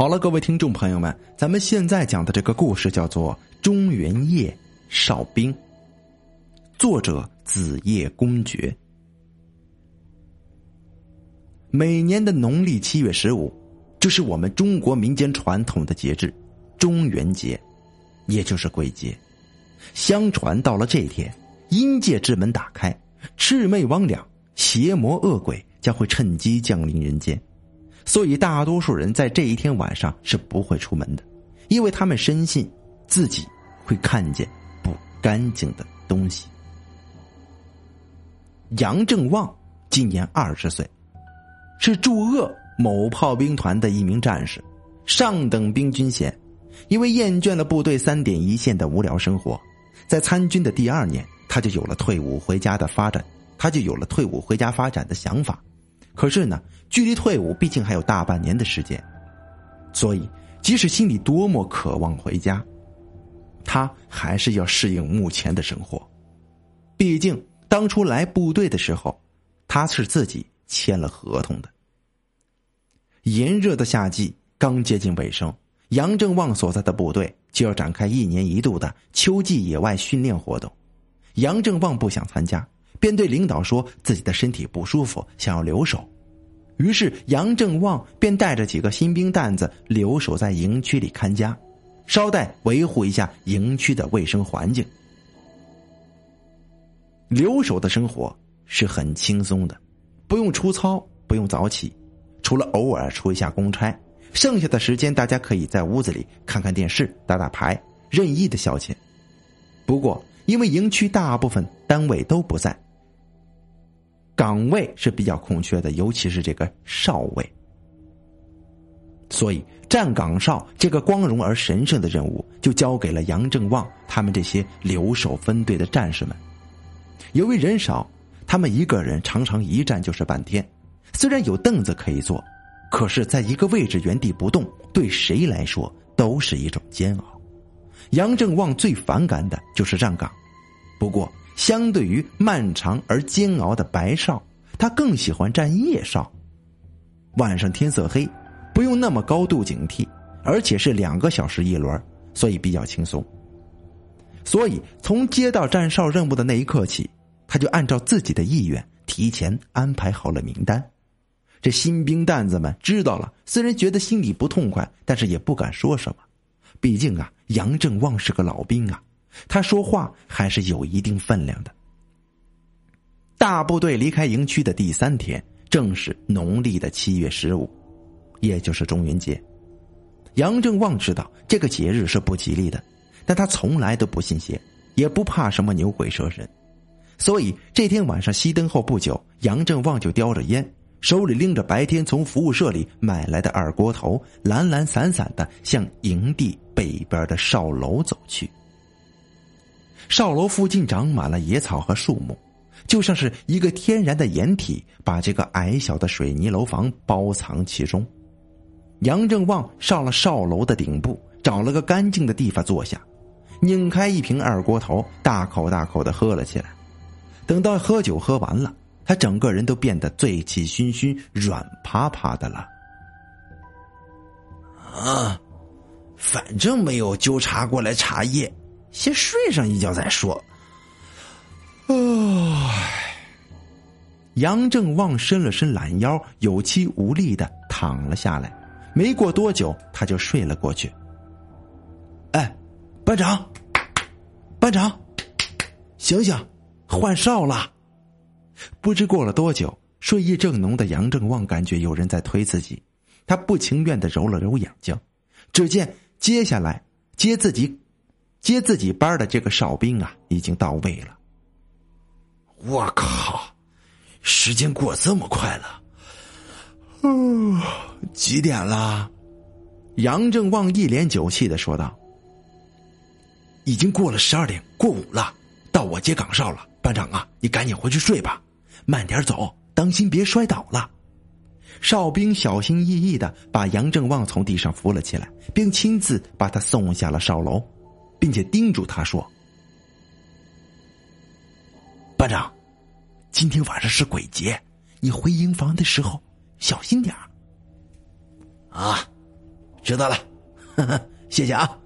好了，各位听众朋友们，咱们现在讲的这个故事叫做《中原夜哨兵》，作者子夜公爵。每年的农历七月十五，就是我们中国民间传统的节日——中元节，也就是鬼节。相传到了这天，阴界之门打开，魑魅魍魉、邪魔恶鬼将会趁机降临人间。所以，大多数人在这一天晚上是不会出门的，因为他们深信自己会看见不干净的东西。杨正旺今年二十岁，是驻鄂某炮兵团的一名战士，上等兵军衔。因为厌倦了部队三点一线的无聊生活，在参军的第二年，他就有了退伍回家的发展，他就有了退伍回家发展的想法。可是呢，距离退伍毕竟还有大半年的时间，所以即使心里多么渴望回家，他还是要适应目前的生活。毕竟当初来部队的时候，他是自己签了合同的。炎热的夏季刚接近尾声，杨正旺所在的部队就要展开一年一度的秋季野外训练活动，杨正旺不想参加。便对领导说自己的身体不舒服，想要留守。于是杨正旺便带着几个新兵蛋子留守在营区里看家，捎带维护一下营区的卫生环境。留守的生活是很轻松的，不用出操，不用早起，除了偶尔出一下公差，剩下的时间大家可以在屋子里看看电视、打打牌，任意的消遣。不过，因为营区大部分单位都不在。岗位是比较空缺的，尤其是这个哨位，所以站岗哨这个光荣而神圣的任务就交给了杨正旺他们这些留守分队的战士们。由于人少，他们一个人常常一站就是半天。虽然有凳子可以坐，可是在一个位置原地不动，对谁来说都是一种煎熬。杨正旺最反感的就是站岗，不过。相对于漫长而煎熬的白哨，他更喜欢站夜哨。晚上天色黑，不用那么高度警惕，而且是两个小时一轮，所以比较轻松。所以从接到站哨任务的那一刻起，他就按照自己的意愿提前安排好了名单。这新兵蛋子们知道了，虽然觉得心里不痛快，但是也不敢说什么。毕竟啊，杨正旺是个老兵啊。他说话还是有一定分量的。大部队离开营区的第三天，正是农历的七月十五，也就是中元节。杨正旺知道这个节日是不吉利的，但他从来都不信邪，也不怕什么牛鬼蛇神，所以这天晚上熄灯后不久，杨正旺就叼着烟，手里拎着白天从服务社里买来的二锅头，懒懒散散的向营地北边的哨楼走去。哨楼附近长满了野草和树木，就像是一个天然的掩体，把这个矮小的水泥楼房包藏其中。杨正旺上了哨楼的顶部，找了个干净的地方坐下，拧开一瓶二锅头，大口大口的喝了起来。等到喝酒喝完了，他整个人都变得醉气熏熏、软趴趴的了。啊，反正没有纠察过来查夜。先睡上一觉再说。唉，杨正旺伸了伸懒腰，有气无力的躺了下来。没过多久，他就睡了过去。哎，班长，班长，醒醒，换哨了！不知过了多久，睡意正浓的杨正旺感觉有人在推自己，他不情愿的揉了揉眼睛，只见接下来接自己。接自己班的这个哨兵啊，已经到位了。我靠，时间过这么快了！嗯，几点了？杨正旺一脸酒气的说道：“已经过了十二点，过午了，到我接岗哨了。班长啊，你赶紧回去睡吧，慢点走，当心别摔倒了。”哨兵小心翼翼的把杨正旺从地上扶了起来，并亲自把他送下了哨楼。并且叮嘱他说：“班长，今天晚上是鬼节，你回营房的时候小心点啊，知道了，呵呵，谢谢啊。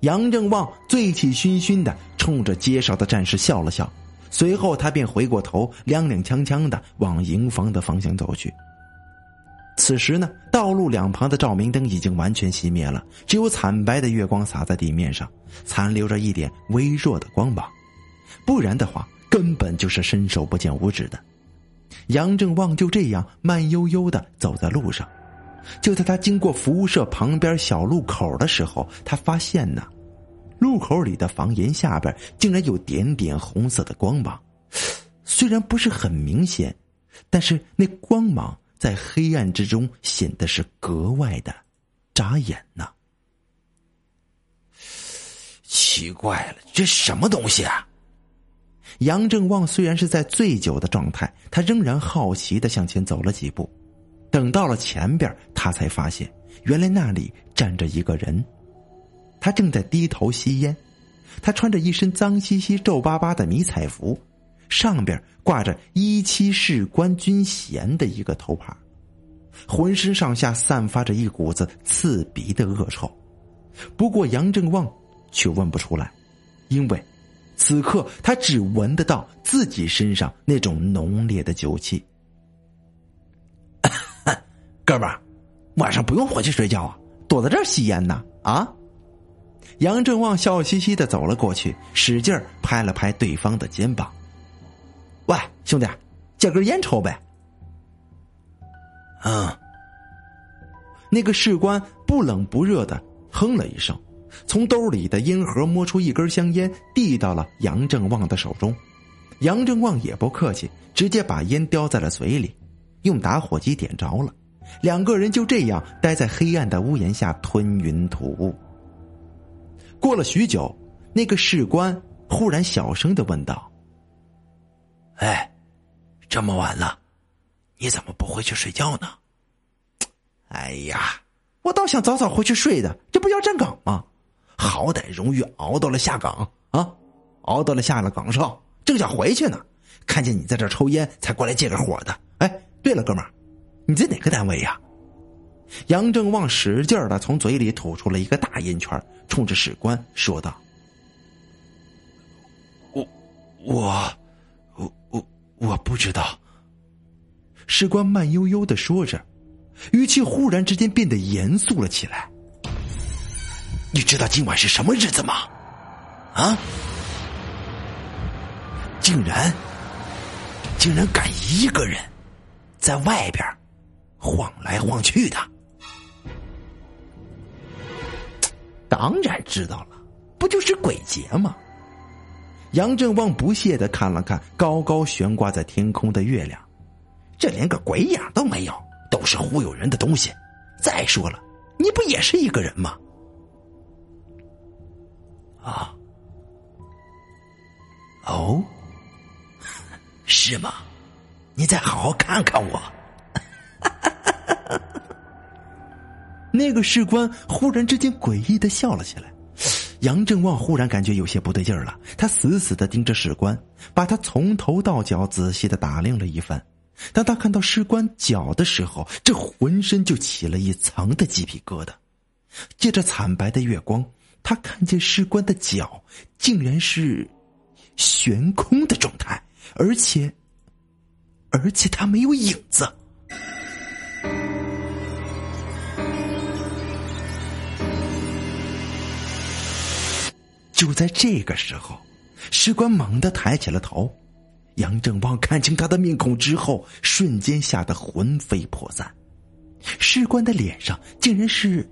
杨正旺醉气熏熏的冲着街上的战士笑了笑，随后他便回过头，踉踉跄跄的往营房的方向走去。此时呢，道路两旁的照明灯已经完全熄灭了，只有惨白的月光洒在地面上，残留着一点微弱的光芒。不然的话，根本就是伸手不见五指的。杨正旺就这样慢悠悠的走在路上，就在他经过服务社旁边小路口的时候，他发现呢，路口里的房檐下边竟然有点点红色的光芒，虽然不是很明显，但是那光芒。在黑暗之中显得是格外的扎眼呢。奇怪了，这什么东西啊？杨正旺虽然是在醉酒的状态，他仍然好奇的向前走了几步。等到了前边，他才发现原来那里站着一个人，他正在低头吸烟。他穿着一身脏兮兮、皱巴巴的迷彩服。上边挂着一七士官军衔的一个头牌，浑身上下散发着一股子刺鼻的恶臭。不过杨正旺却闻不出来，因为此刻他只闻得到自己身上那种浓烈的酒气。哥们儿，晚上不用回去睡觉啊，躲在这儿吸烟呢？啊！杨正旺笑嘻嘻的走了过去，使劲拍了拍对方的肩膀。喂，兄弟，借根烟抽呗。嗯，那个士官不冷不热的哼了一声，从兜里的烟盒摸出一根香烟，递到了杨正旺的手中。杨正旺也不客气，直接把烟叼在了嘴里，用打火机点着了。两个人就这样待在黑暗的屋檐下吞云吐雾。过了许久，那个士官忽然小声的问道。哎，这么晚了，你怎么不回去睡觉呢？哎呀，我倒想早早回去睡的，这不要站岗吗？好歹荣誉熬到了下岗啊，熬到了下了岗哨，正想回去呢，看见你在这抽烟，才过来借个火的。哎，对了，哥们儿，你在哪个单位呀？杨正旺使劲的从嘴里吐出了一个大烟圈，冲着史官说道：“我，我。”我不知道。士官慢悠悠的说着，语气忽然之间变得严肃了起来。你知道今晚是什么日子吗？啊！竟然，竟然敢一个人在外边晃来晃去的。当然知道了，不就是鬼节吗？杨正旺不屑的看了看高高悬挂在天空的月亮，这连个鬼影都没有，都是忽悠人的东西。再说了，你不也是一个人吗？啊？哦？是吗？你再好好看看我。那个士官忽然之间诡异的笑了起来。杨正旺忽然感觉有些不对劲儿了，他死死的盯着士官，把他从头到脚仔细的打量了一番。当他看到士官脚的时候，这浑身就起了一层的鸡皮疙瘩。借着惨白的月光，他看见士官的脚竟然是悬空的状态，而且，而且他没有影子。就在这个时候，士官猛地抬起了头。杨正旺看清他的面孔之后，瞬间吓得魂飞魄散。士官的脸上竟然是，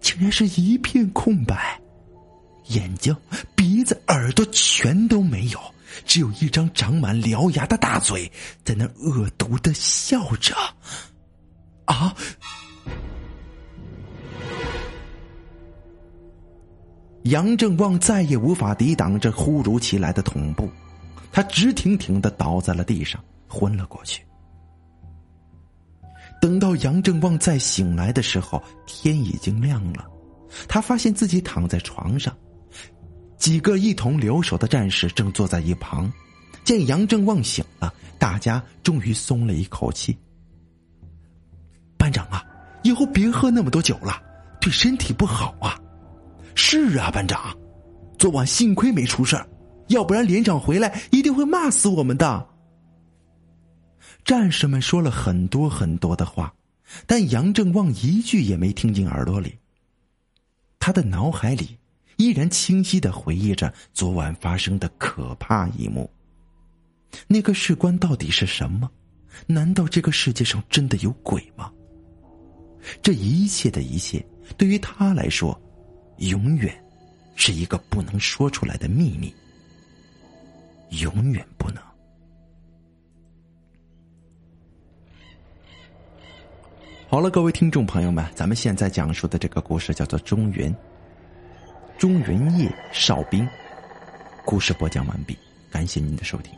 竟然是一片空白，眼睛、鼻子、耳朵全都没有，只有一张长满獠牙的大嘴在那恶毒的笑着。啊！杨正旺再也无法抵挡这突如其来的恐怖，他直挺挺的倒在了地上，昏了过去。等到杨正旺再醒来的时候，天已经亮了，他发现自己躺在床上，几个一同留守的战士正坐在一旁，见杨正旺醒了，大家终于松了一口气。班长啊，以后别喝那么多酒了，对身体不好啊。是啊，班长，昨晚幸亏没出事儿，要不然连长回来一定会骂死我们的。战士们说了很多很多的话，但杨正旺一句也没听进耳朵里。他的脑海里依然清晰的回忆着昨晚发生的可怕一幕。那个士官到底是什么？难道这个世界上真的有鬼吗？这一切的一切，对于他来说，永远是一个不能说出来的秘密，永远不能。好了，各位听众朋友们，咱们现在讲述的这个故事叫做《中原》，中原夜哨兵。故事播讲完毕，感谢您的收听。